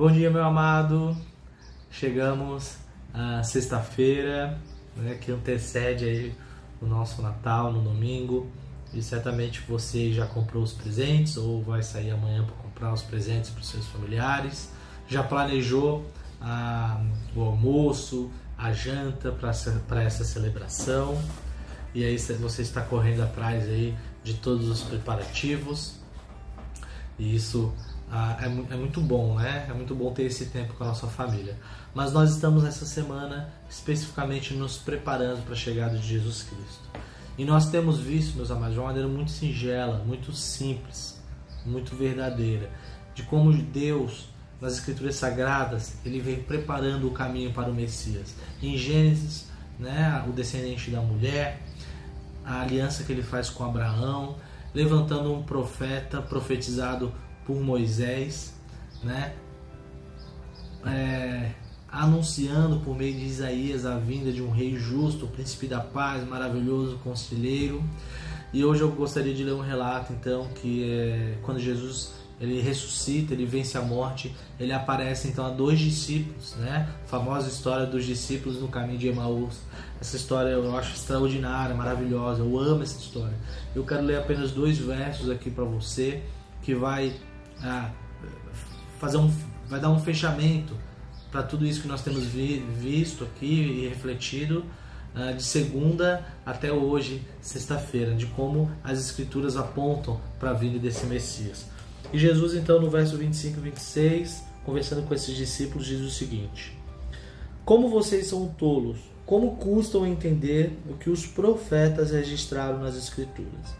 Bom dia, meu amado. Chegamos à sexta-feira, né, que antecede aí o nosso Natal no domingo. E certamente você já comprou os presentes ou vai sair amanhã para comprar os presentes para os seus familiares. Já planejou ah, o almoço, a janta para essa celebração. E aí você está correndo atrás aí de todos os preparativos. E isso ah, é, é, muito bom, né? É muito bom ter esse tempo com a nossa família. Mas nós estamos nessa semana especificamente nos preparando para a chegada de Jesus Cristo. E nós temos visto, meus amados, de uma maneira muito singela, muito simples, muito verdadeira, de como Deus, nas Escrituras Sagradas, ele vem preparando o caminho para o Messias. Em Gênesis, né, o descendente da mulher, a aliança que ele faz com Abraão, levantando um profeta profetizado por Moisés, né? É, anunciando por meio de Isaías a vinda de um rei justo, príncipe da paz, maravilhoso, conselheiro. E hoje eu gostaria de ler um relato então que é quando Jesus ele ressuscita, ele vence a morte, ele aparece então a dois discípulos, né? A famosa história dos discípulos no caminho de Emaús. Essa história eu acho extraordinária, maravilhosa. Eu amo essa história. Eu quero ler apenas dois versos aqui para você que vai ah, fazer um, vai dar um fechamento para tudo isso que nós temos vi, visto aqui e refletido ah, de segunda até hoje, sexta-feira, de como as escrituras apontam para a vinda desse Messias. E Jesus, então, no verso 25 e 26, conversando com esses discípulos, diz o seguinte: Como vocês são tolos, como custam entender o que os profetas registraram nas escrituras?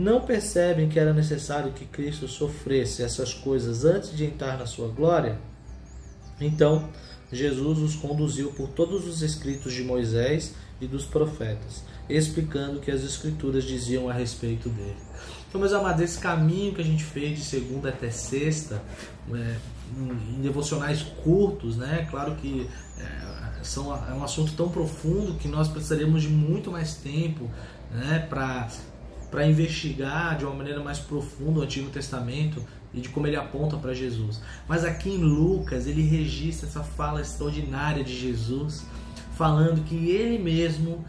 Não percebem que era necessário que Cristo sofresse essas coisas antes de entrar na sua glória? Então, Jesus os conduziu por todos os escritos de Moisés e dos profetas, explicando o que as escrituras diziam a respeito dele. Então, meus amados, esse caminho que a gente fez de segunda até sexta, é, em devocionais curtos, né? Claro que é, são, é um assunto tão profundo que nós precisaríamos de muito mais tempo né, para para investigar de uma maneira mais profunda o Antigo Testamento e de como ele aponta para Jesus. Mas aqui em Lucas ele registra essa fala extraordinária de Jesus, falando que ele mesmo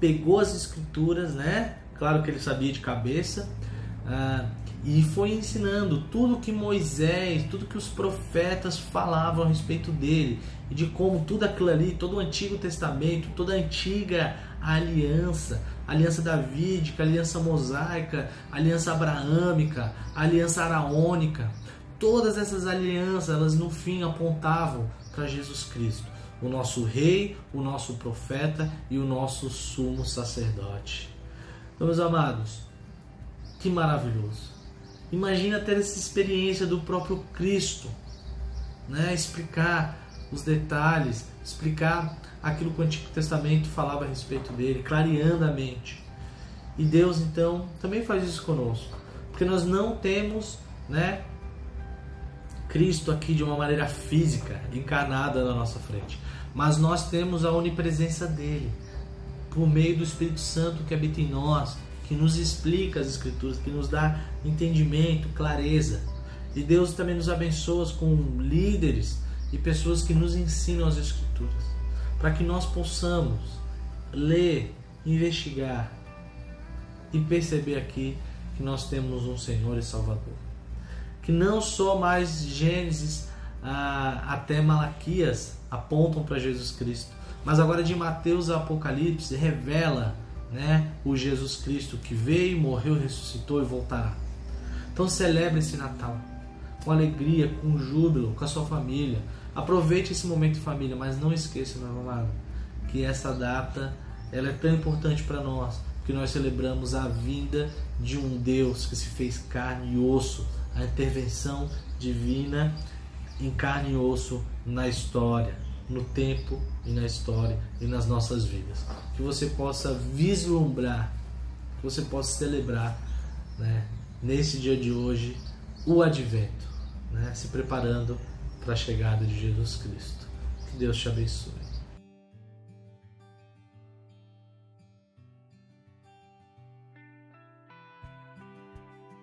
pegou as escrituras, né? Claro que ele sabia de cabeça, uh, e foi ensinando tudo que Moisés, tudo que os profetas falavam a respeito dele e de como tudo aquilo ali, todo o Antigo Testamento, toda a antiga aliança, aliança davídica, aliança mosaica, aliança abraâmica, aliança araônica, todas essas alianças, elas no fim apontavam para Jesus Cristo, o nosso rei, o nosso profeta e o nosso sumo sacerdote. Então, meus amados, que maravilhoso. Imagina ter essa experiência do próprio Cristo, né? explicar os detalhes, explicar aquilo que o Antigo Testamento falava a respeito dele, clareando a mente. E Deus então também faz isso conosco, porque nós não temos, né, Cristo aqui de uma maneira física, encarnada na nossa frente, mas nós temos a onipresença dele por meio do Espírito Santo que habita em nós, que nos explica as Escrituras, que nos dá entendimento, clareza. E Deus também nos abençoa com líderes e pessoas que nos ensinam as Escrituras, para que nós possamos ler, investigar e perceber aqui que nós temos um Senhor e Salvador. Que não só mais Gênesis até Malaquias apontam para Jesus Cristo, mas agora de Mateus a Apocalipse revela né, o Jesus Cristo que veio, morreu, ressuscitou e voltará. Então celebre esse Natal com alegria, com júbilo, com a sua família. Aproveite esse momento em família, mas não esqueça, meu amado, que essa data ela é tão importante para nós, que nós celebramos a vinda de um Deus que se fez carne e osso, a intervenção divina em carne e osso na história no tempo e na história e nas nossas vidas. Que você possa vislumbrar, que você possa celebrar né, nesse dia de hoje o advento, né, se preparando para a chegada de Jesus Cristo. Que Deus te abençoe.